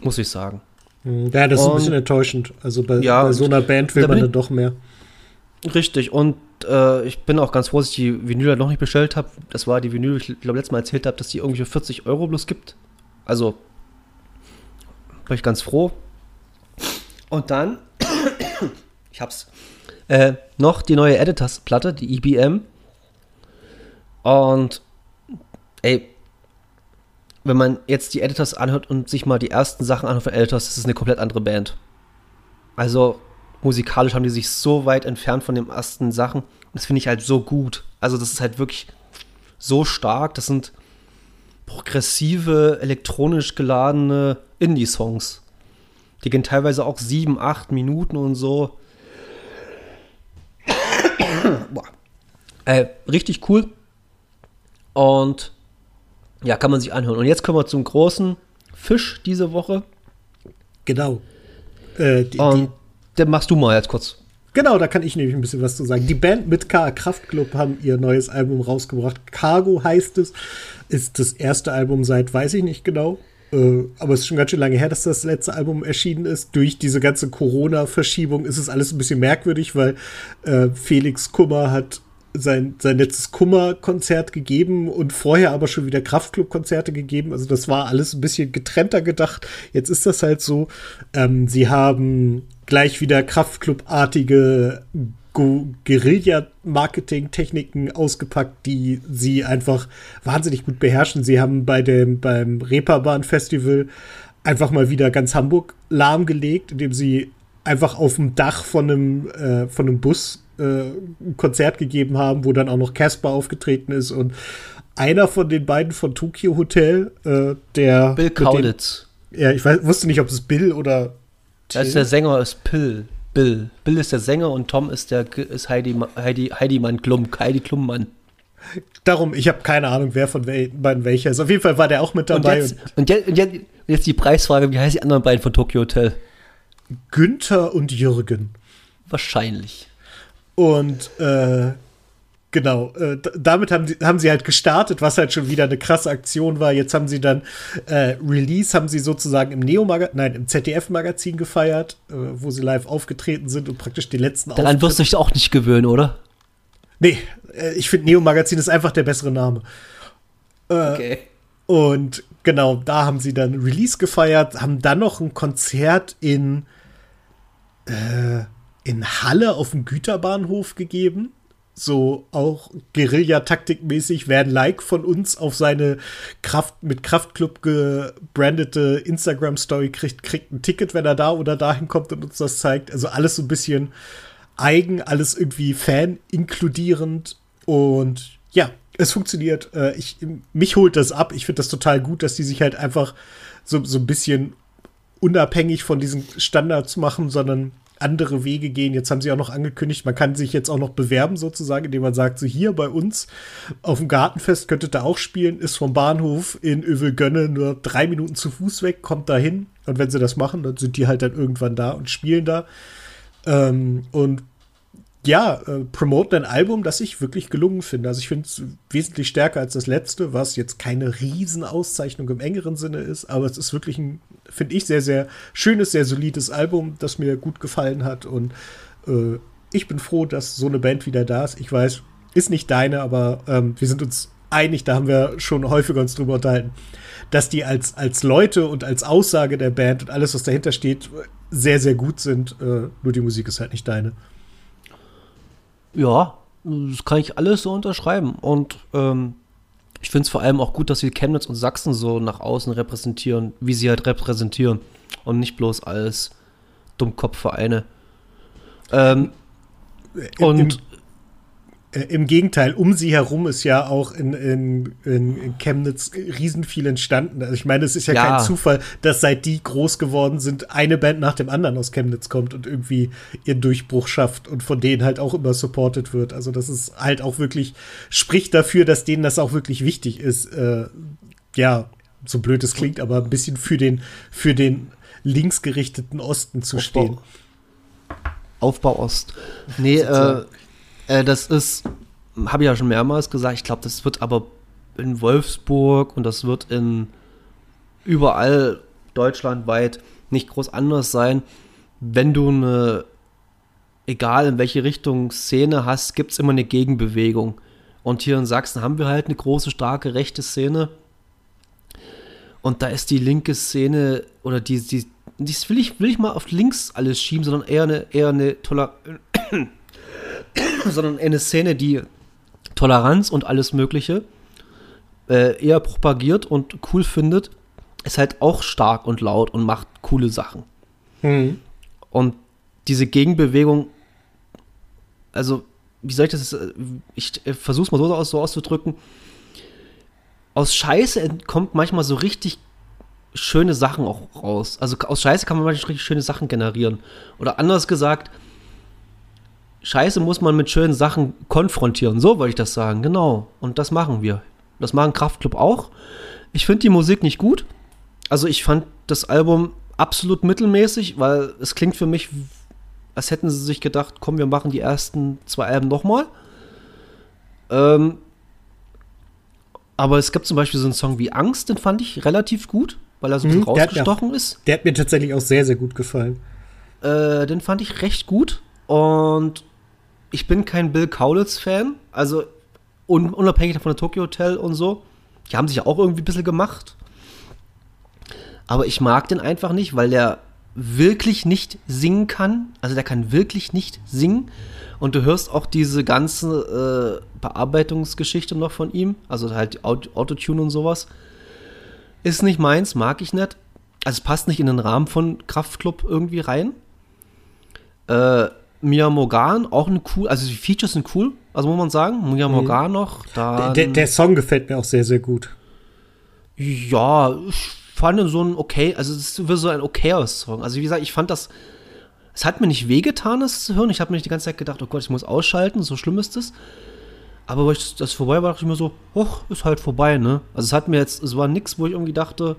muss ich sagen. Hm, ja, das ist ein bisschen enttäuschend. Also bei, ja, bei so einer Band will man dann doch mehr. Richtig, und äh, ich bin auch ganz froh, dass ich die Vinyl noch nicht bestellt habe. Das war die Vinyl, ich glaube, letztes Mal erzählt habe, dass die irgendwie 40 Euro bloß gibt. Also, bin ich ganz froh. Und dann, ich hab's, äh, noch die neue Editors-Platte, die IBM. Und, ey, wenn man jetzt die Editors anhört und sich mal die ersten Sachen anhört von Editors, das ist eine komplett andere Band. Also musikalisch haben die sich so weit entfernt von den ersten Sachen. Das finde ich halt so gut. Also das ist halt wirklich so stark. Das sind progressive, elektronisch geladene Indie-Songs. Die gehen teilweise auch sieben, acht Minuten und so. Äh, richtig cool. Und ja, kann man sich anhören. Und jetzt kommen wir zum großen Fisch diese Woche. Genau. Äh, die, Und den machst du mal jetzt kurz. Genau, da kann ich nämlich ein bisschen was zu sagen. Die Band mit K, Kraftklub, haben ihr neues Album rausgebracht. Cargo heißt es. Ist das erste Album seit, weiß ich nicht genau. Äh, aber es ist schon ganz schön lange her, dass das letzte Album erschienen ist. Durch diese ganze Corona-Verschiebung ist es alles ein bisschen merkwürdig, weil äh, Felix Kummer hat sein, sein letztes Kummer-Konzert gegeben und vorher aber schon wieder Kraftclub-Konzerte gegeben. Also das war alles ein bisschen getrennter gedacht. Jetzt ist das halt so. Ähm, sie haben gleich wieder Kraftclub-artige Guerilla-Marketing-Techniken ausgepackt, die sie einfach wahnsinnig gut beherrschen. Sie haben bei dem, beim Reeperbahn-Festival einfach mal wieder ganz Hamburg lahmgelegt, indem sie einfach auf dem Dach von einem, äh, von einem Bus ein Konzert gegeben haben, wo dann auch noch Casper aufgetreten ist und einer von den beiden von Tokyo Hotel, äh, der Bill Kaulitz. ja, ich weiß, wusste nicht, ob es Bill oder Till. Das ist der Sänger ist Bill. Bill. Bill ist der Sänger und Tom ist der ist Heidi Heidi Heidi Mann Klum, Heidi Klummann. Darum, ich habe keine Ahnung, wer von beiden welcher ist. Auf jeden Fall war der auch mit dabei. Und jetzt, und jetzt, und jetzt, jetzt die Preisfrage: Wie heißen die anderen beiden von Tokyo Hotel? Günther und Jürgen. Wahrscheinlich. Und äh, genau, äh, damit haben sie, haben sie halt gestartet, was halt schon wieder eine krasse Aktion war. Jetzt haben sie dann äh, Release, haben sie sozusagen im Neo-Magazin, nein, im ZDF-Magazin gefeiert, äh, wo sie live aufgetreten sind und praktisch die letzten Daran wirst du dich auch nicht gewöhnen, oder? Nee, äh, ich finde Neo-Magazin ist einfach der bessere Name. Äh, okay. Und genau, da haben sie dann Release gefeiert, haben dann noch ein Konzert in äh, in Halle auf dem Güterbahnhof gegeben. So auch Guerilla-Taktikmäßig, wer ein Like von uns auf seine Kraft mit Kraftclub gebrandete Instagram-Story kriegt, kriegt ein Ticket, wenn er da oder dahin kommt und uns das zeigt. Also alles so ein bisschen eigen, alles irgendwie Fan-inkludierend und ja, es funktioniert. Äh, ich, mich holt das ab. Ich finde das total gut, dass die sich halt einfach so, so ein bisschen unabhängig von diesen Standards machen, sondern andere Wege gehen. Jetzt haben sie auch noch angekündigt, man kann sich jetzt auch noch bewerben sozusagen, indem man sagt, so hier bei uns auf dem Gartenfest könntet ihr auch spielen, ist vom Bahnhof in Övelgönne nur drei Minuten zu Fuß weg, kommt da hin und wenn sie das machen, dann sind die halt dann irgendwann da und spielen da. Ähm, und ja, äh, promoten ein Album, das ich wirklich gelungen finde. Also ich finde es wesentlich stärker als das letzte, was jetzt keine Riesenauszeichnung im engeren Sinne ist, aber es ist wirklich ein, finde ich, sehr, sehr schönes, sehr solides Album, das mir gut gefallen hat. Und äh, ich bin froh, dass so eine Band wieder da ist. Ich weiß, ist nicht deine, aber ähm, wir sind uns einig, da haben wir schon häufiger uns drüber unterhalten, dass die als, als Leute und als Aussage der Band und alles, was dahinter steht, sehr, sehr gut sind. Äh, nur die Musik ist halt nicht deine. Ja, das kann ich alles so unterschreiben. Und ähm, ich finde es vor allem auch gut, dass sie Chemnitz und Sachsen so nach außen repräsentieren, wie sie halt repräsentieren. Und nicht bloß als Dummkopfvereine. Ähm, Im, und Äh, Im Gegenteil, um sie herum ist ja auch in, in, in Chemnitz riesen viel entstanden. Also ich meine, es ist ja, Ja. kein Zufall, dass seit die groß geworden sind, eine Band nach dem anderen aus Chemnitz kommt und irgendwie ihren Durchbruch schafft und von denen halt auch immer supported wird. Also das ist halt auch wirklich, spricht dafür, dass denen das auch wirklich wichtig ist. Äh, ja, so blöd es klingt, aber ein bisschen für den, für den linksgerichteten Osten zu stehen. Aufbau Ost. Nee, äh, äh, das ist, habe ich ja schon mehrmals gesagt, ich glaube, das wird aber in Wolfsburg und das wird in überall deutschlandweit nicht groß anders sein. Wenn du eine, egal in welche Richtung Szene hast, gibt es immer eine Gegenbewegung. Und hier in Sachsen haben wir halt eine große, starke rechte Szene. Und da ist die linke Szene oder die, die, das will ich, will ich mal auf links alles schieben, sondern eher eine, eher eine Toler sondern eine Szene, die Toleranz und alles Mögliche äh, eher propagiert und cool findet, ist halt auch stark und laut und macht coole Sachen. Hm. Und diese Gegenbewegung, also, wie soll ich das, äh, ich versuche es mal so, aus, so auszudrücken, aus Scheiße kommt manchmal so richtig schöne Sachen auch raus. Also aus Scheiße kann man manchmal richtig schöne Sachen generieren. Oder anders gesagt, Scheiße muss man mit schönen Sachen konfrontieren. So wollte ich das sagen, genau. Und das machen wir. Das machen Kraftclub auch. Ich finde die Musik nicht gut. Also ich fand das Album absolut mittelmäßig, weil es klingt für mich, als hätten sie sich gedacht, komm, wir machen die ersten zwei Alben nochmal. Ähm, aber es gibt zum Beispiel so einen Song wie Angst, den fand ich relativ gut, weil er so ein bisschen Mhm, der hat mir auch- rausgestochen ist. Der hat mir tatsächlich auch sehr, sehr gut gefallen. Äh, den fand ich recht gut. Und ich bin kein Bill Kaulitz-Fan. Also un unabhängig von der Tokyo Hotel und so. Die haben sich ja auch irgendwie ein bisschen gemacht. Aber ich mag den einfach nicht, weil der wirklich nicht singen kann. Also der kann wirklich nicht singen. Und du hörst auch diese ganze äh, Bearbeitungsgeschichte noch von ihm. Also halt Autotune und sowas. Ist nicht meins, mag ich nicht. Also es passt nicht in den Rahmen von Kraftklub irgendwie rein. Äh, Mia Morgan, auch eine cool, also die Features sind cool, also muss man sagen. Mia Morgan noch. Dann, Der, der Song gefällt mir auch sehr, sehr gut. ja, ich fand ihn so ein okay, also es ist so ein okayer Song. Also wie gesagt, ich fand das, es hat mir nicht wehgetan, das zu hören. Ich habe mir nicht die ganze Zeit gedacht, oh Gott, ich muss ausschalten, so schlimm ist das. Aber wo ich das vorbei war, dachte ich mir so, hoch, ist halt vorbei, ne? Also es hat mir jetzt, es war nix, wo ich irgendwie dachte,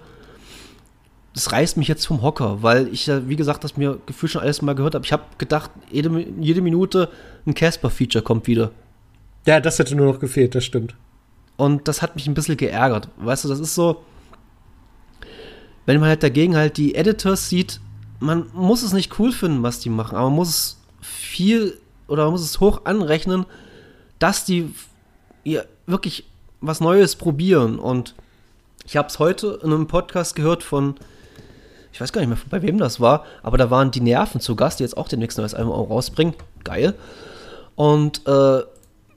das reißt mich jetzt vom Hocker, weil ich ja, wie gesagt, das mir gefühlt schon alles mal gehört habe. Ich habe gedacht, jede, jede Minute ein Casper-Feature kommt wieder. Ja, das hätte nur noch gefehlt, das stimmt. Und das hat mich ein bisschen geärgert. Weißt du, das ist so, wenn man halt dagegen halt die Editors sieht, man muss es nicht cool finden, was die machen, aber man muss es viel oder man muss es hoch anrechnen, dass die ja, wirklich was Neues probieren. Und ich habe es heute in einem Podcast gehört von, ich weiß gar nicht mehr, bei wem das war, aber da waren die Nerven zu Gast, die jetzt auch demnächst neues Album rausbringen. Geil. Und äh,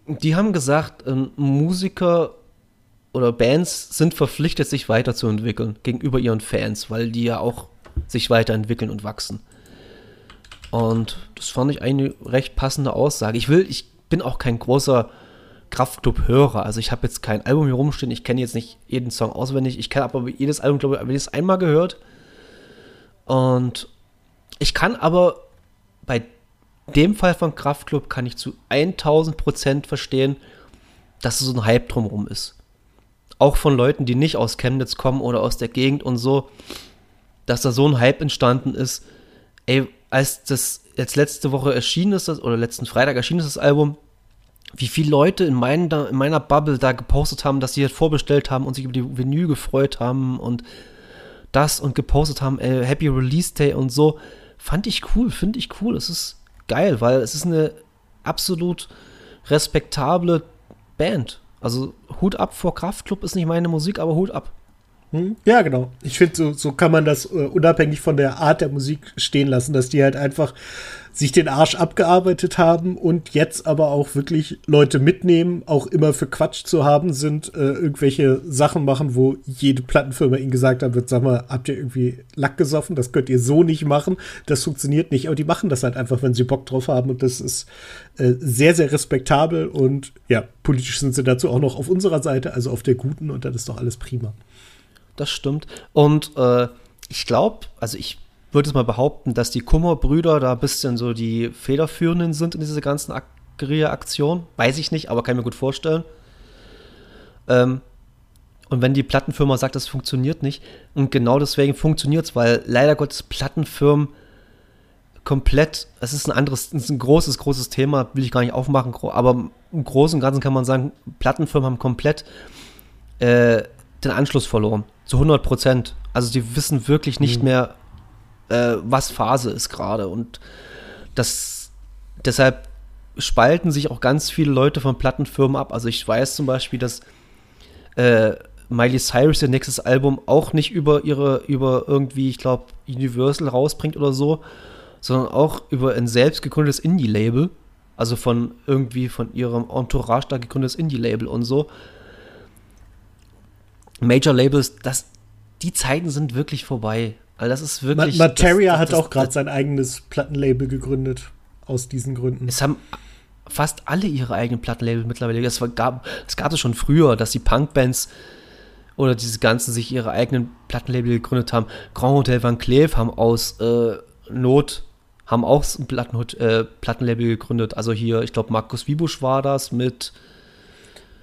die haben gesagt, ähm, Musiker oder Bands sind verpflichtet, sich weiterzuentwickeln gegenüber ihren Fans, weil die ja auch sich weiterentwickeln und wachsen. Und das fand ich eine recht passende Aussage. Ich will, ich bin auch kein großer Kraftclub-Hörer. Also ich habe jetzt kein Album hier rumstehen. Ich kenne jetzt nicht jeden Song auswendig. Ich kenne aber jedes Album, glaube ich, wenigstens einmal gehört. Und ich kann aber bei dem Fall von Kraftclub kann ich zu 1000 Prozent verstehen, dass so ein Hype drumherum ist. Auch von Leuten, die nicht aus Chemnitz kommen oder aus der Gegend und so, dass da so ein Hype entstanden ist. Ey, als das jetzt letzte Woche erschienen ist, oder letzten Freitag erschienen ist das Album, wie viele Leute in, meinen, in meiner Bubble da gepostet haben, dass sie das vorbestellt haben und sich über die Vinyl gefreut haben und das und gepostet haben, ey, Happy Release Day und so. Fand ich cool, finde ich cool. Es ist geil, weil es ist eine absolut respektable Band. Also Hut ab vor Kraftclub ist nicht meine Musik, aber Hut ab. Hm? Ja, genau. Ich finde, so, so kann man das äh, unabhängig von der Art der Musik stehen lassen, dass die halt einfach sich den Arsch abgearbeitet haben und jetzt aber auch wirklich Leute mitnehmen, auch immer für Quatsch zu haben sind, äh, irgendwelche Sachen machen, wo jede Plattenfirma ihnen gesagt hat, wird, sag mal, habt ihr irgendwie Lack gesoffen? Das könnt ihr so nicht machen. Das funktioniert nicht. Aber die machen das halt einfach, wenn sie Bock drauf haben. Und das ist äh, sehr, sehr respektabel. Und ja, politisch sind sie dazu auch noch auf unserer Seite, also auf der guten. Und dann ist doch alles prima. Das stimmt. Und äh, ich glaube, also ich würde es mal behaupten, dass die Kummerbrüder da ein bisschen so die Federführenden sind in dieser ganzen Guerilla-Aktion. Weiß ich nicht, aber kann ich mir gut vorstellen. Ähm, und wenn die Plattenfirma sagt, das funktioniert nicht, und genau deswegen funktioniert es, weil leider Gottes Plattenfirmen komplett, es ist ein anderes, es ist ein großes, großes Thema, will ich gar nicht aufmachen, aber im Großen und Ganzen kann man sagen, Plattenfirmen haben komplett äh, den Anschluss verloren. Zu 100 Prozent. Also die wissen wirklich nicht mhm. mehr, äh, was Phase ist gerade. Und das deshalb spalten sich auch ganz viele Leute von Plattenfirmen ab. Also ich weiß zum Beispiel, dass äh, Miley Cyrus ihr nächstes Album auch nicht über ihre, über irgendwie, ich glaube, Universal rausbringt oder so, sondern auch über ein selbst gegründetes Indie-Label. Also von irgendwie von ihrem Entourage da gegründetes Indie-Label und so. Major Labels, das, die Zeiten sind wirklich vorbei. Also das ist wirklich. Ma Materia das, das, hat auch gerade sein eigenes Plattenlabel gegründet. Aus diesen Gründen. Es haben fast alle ihre eigenen Plattenlabel mittlerweile. Das gab, das gab es schon früher, dass die Punkbands oder diese ganzen sich ihre eigenen Plattenlabel gegründet haben. Grand Hotel Van Cleef haben aus äh, Not haben auch ein Platten, äh, Plattenlabel gegründet. Also hier, ich glaube, Markus Wiebusch war das mit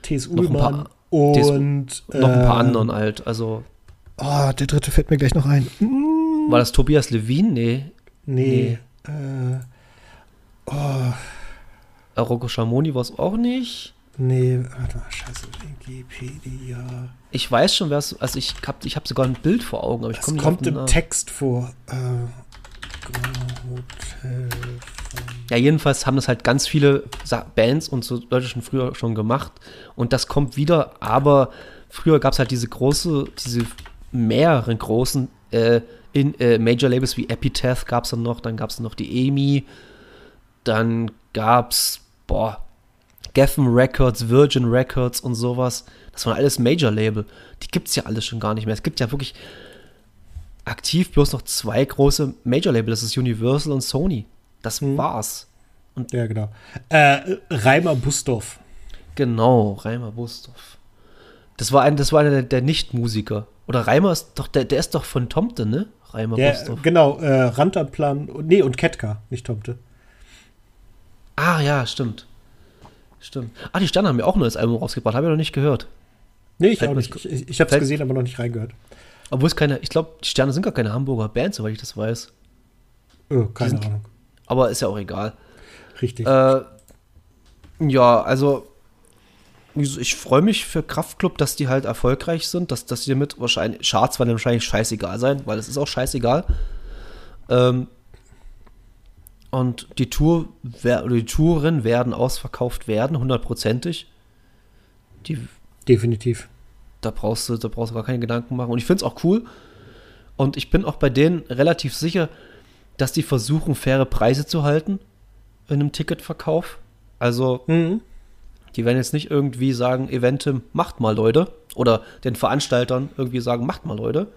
T.S. Ullmann und noch ein paar äh, anderen halt. Also Oh, der dritte fällt mir gleich noch ein. Mm. War das Tobias Levin? Nee. Nee. nee. Äh, oh. Rocco Schamoni war es auch nicht. Nee, warte mal, scheiße, Wikipedia. Ich weiß schon, wer es, also ich habe ich hab sogar ein Bild vor Augen, aber ich komme nicht kommt im Text vor. Äh, Hotel ja, jedenfalls haben das halt ganz viele Bands und so Leute schon früher schon gemacht und das kommt wieder, aber früher gab es halt diese große, diese mehreren großen äh, in, äh, Major Labels wie Epitaph gab es dann noch, dann gab es noch die EMI, dann gab es, boah, Geffen Records, Virgin Records und sowas. Das waren alles Major Label. Die gibt es ja alles schon gar nicht mehr. Es gibt ja wirklich aktiv bloß noch zwei große Major Label. Das ist Universal und Sony. Das hm. war's. Und ja, genau. Äh, Reimer Bustorf. Genau, Reimer Bustorf. Das war, ein, das war einer der, der Nicht-Musiker. Oder Reimer ist doch, der, der ist doch von Tomte, ne? Reimer der, Bostov. Genau, äh, Rantanplan, nee, und Ketka, nicht Tomte. Ah, ja, stimmt. Stimmt. Ah, die Sterne haben ja auch ein neues Album rausgebracht, habe ich noch nicht gehört. Nee, ich Fällt auch nicht. Ich, ich habe es gesehen, aber noch nicht reingehört. Obwohl es keine, ich glaube, die Sterne sind gar keine Hamburger Band, soweit ich das weiß. Oh, keine sind, Ahnung. Aber ist ja auch egal. Richtig. Äh, ja, also ich freue mich für Kraftclub, dass die halt erfolgreich sind, dass, dass die damit wahrscheinlich, Charts werden wahrscheinlich scheißegal sein, weil es ist auch scheißegal. Ähm, und die Tour, die Touren werden ausverkauft werden, hundertprozentig. Definitiv. Da brauchst du, da brauchst du gar keine Gedanken machen. Und ich finde es auch cool. Und ich bin auch bei denen relativ sicher, dass die versuchen, faire Preise zu halten in einem Ticketverkauf. Also, mhm. Die werden jetzt nicht irgendwie sagen, Eventim, macht mal Leute. Oder den Veranstaltern irgendwie sagen, macht mal Leute.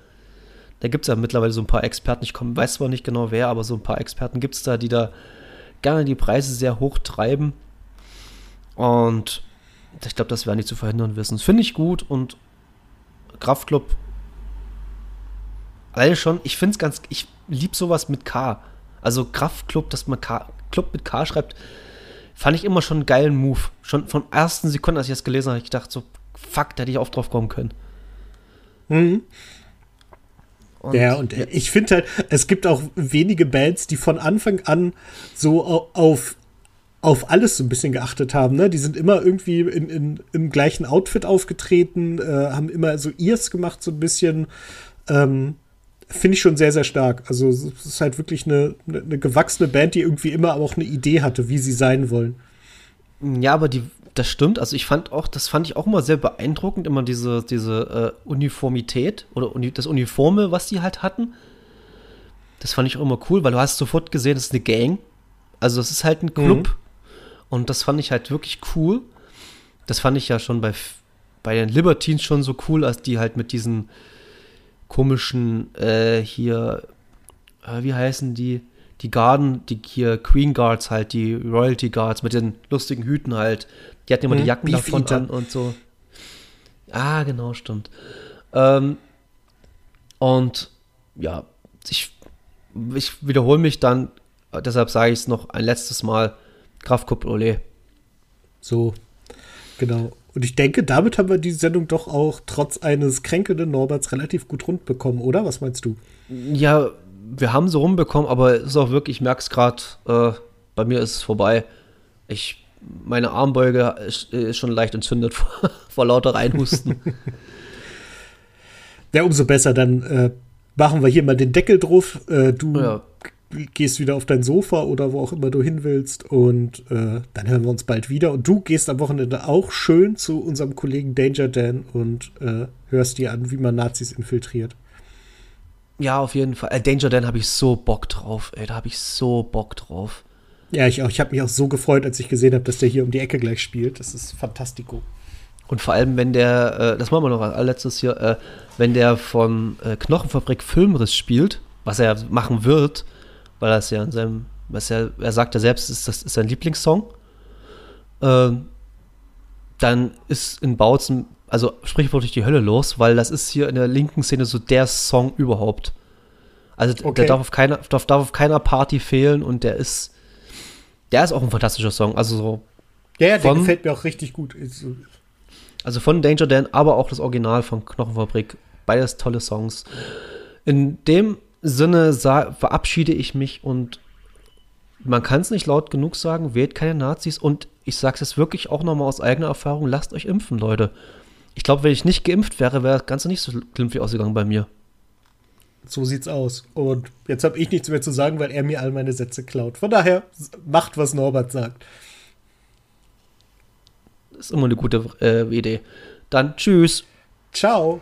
Da gibt es ja mittlerweile so ein paar Experten, ich komm, weiß zwar nicht genau wer, aber so ein paar Experten gibt es da, die da gerne die Preise sehr hoch treiben. Und ich glaube, das werden die zu verhindern wissen. Das finde ich gut und Kraftclub alleine schon, ich finde es ganz, ich liebe sowas mit K. Also Kraftclub, dass man K, Club mit K schreibt, fand ich immer schon einen geilen Move. Schon von ersten Sekunden, als ich das gelesen habe, ich gedacht so, fuck, da hätte ich auch drauf kommen können. Mhm. Und, ja, und ja. ich finde halt, es gibt auch wenige Bands, die von Anfang an so auf, auf alles so ein bisschen geachtet haben. Ne? Die sind immer irgendwie in, in, im gleichen Outfit aufgetreten, äh, haben immer so Ears gemacht, so ein bisschen. Ähm, finde ich schon sehr, sehr stark. Also es ist halt wirklich eine, eine gewachsene Band, die irgendwie immer auch eine Idee hatte, wie sie sein wollen. Ja, aber die, das stimmt. Also ich fand auch, das fand ich auch immer sehr beeindruckend, immer diese, diese äh, Uniformität oder uni das Uniforme, was die halt hatten. Das fand ich auch immer cool, weil du hast sofort gesehen, das ist eine Gang. Also es ist halt ein Club. Mhm. Und das fand ich halt wirklich cool. Das fand ich ja schon bei, bei den Libertines schon so cool, als die halt mit diesen komischen äh, hier, äh, wie heißen die? Die Garden, die hier Queen Guards halt, die Royalty Guards mit den lustigen Hüten halt. Die hatten immer mhm, die Jacken Beef davon Eater. an und so. Ah, genau, stimmt. Ähm, und ja, ich, ich wiederhole mich dann, deshalb sage ich es noch ein letztes Mal. Kraftkuppel Ole. So, genau. Und ich denke, damit haben wir die Sendung doch auch trotz eines kränkelnden Norberts relativ gut rund bekommen, oder? Was meinst du? Ja, wir haben so rumbekommen, aber es ist auch wirklich, ich merke es gerade, äh, bei mir ist es vorbei. Ich, meine Armbeuge ist, ist schon leicht entzündet vor, vor lauter Reinhusten. ja, umso besser. Dann äh, machen wir hier mal den Deckel drauf. Äh, du ja gehst wieder auf dein Sofa oder wo auch immer du hin willst und äh, dann hören wir uns bald wieder. Und du gehst am Wochenende auch schön zu unserem Kollegen Danger Dan und äh, hörst dir an, wie man Nazis infiltriert. Ja, auf jeden Fall. Äh, Danger Dan habe ich so Bock drauf. Ey, da habe ich so Bock drauf. Ja, ich auch. Ich habe mich auch so gefreut, als ich gesehen habe, dass der hier um die Ecke gleich spielt. Das ist fantastico. Und vor allem, wenn der, äh, das machen wir noch als letztes hier, äh, wenn der von äh, Knochenfabrik Filmriss spielt, was er machen wird, weil er es ja in seinem, was er, er sagt ja selbst, ist, das ist sein Lieblingssong. Ähm, dann ist in Bautzen, also sprichwörtlich die Hölle los, weil das ist hier in der linken Szene so der Song überhaupt. Also okay. der darf auf, keiner, darf, darf auf keiner Party fehlen und der ist, der ist auch ein fantastischer Song. Also so. Ja, ja der gefällt mir auch richtig gut. Also von Danger Dan, aber auch das Original von Knochenfabrik. Beides tolle Songs. In dem Sinne verabschiede ich mich und man kann es nicht laut genug sagen, wählt keine Nazis und ich sage es wirklich auch nochmal aus eigener Erfahrung, lasst euch impfen, Leute. Ich glaube, wenn ich nicht geimpft wäre, wäre das Ganze nicht so glimpflich ausgegangen bei mir. So sieht's aus. Und jetzt habe ich nichts mehr zu sagen, weil er mir all meine Sätze klaut. Von daher, macht, was Norbert sagt. Das ist immer eine gute äh, Idee. Dann tschüss. Ciao.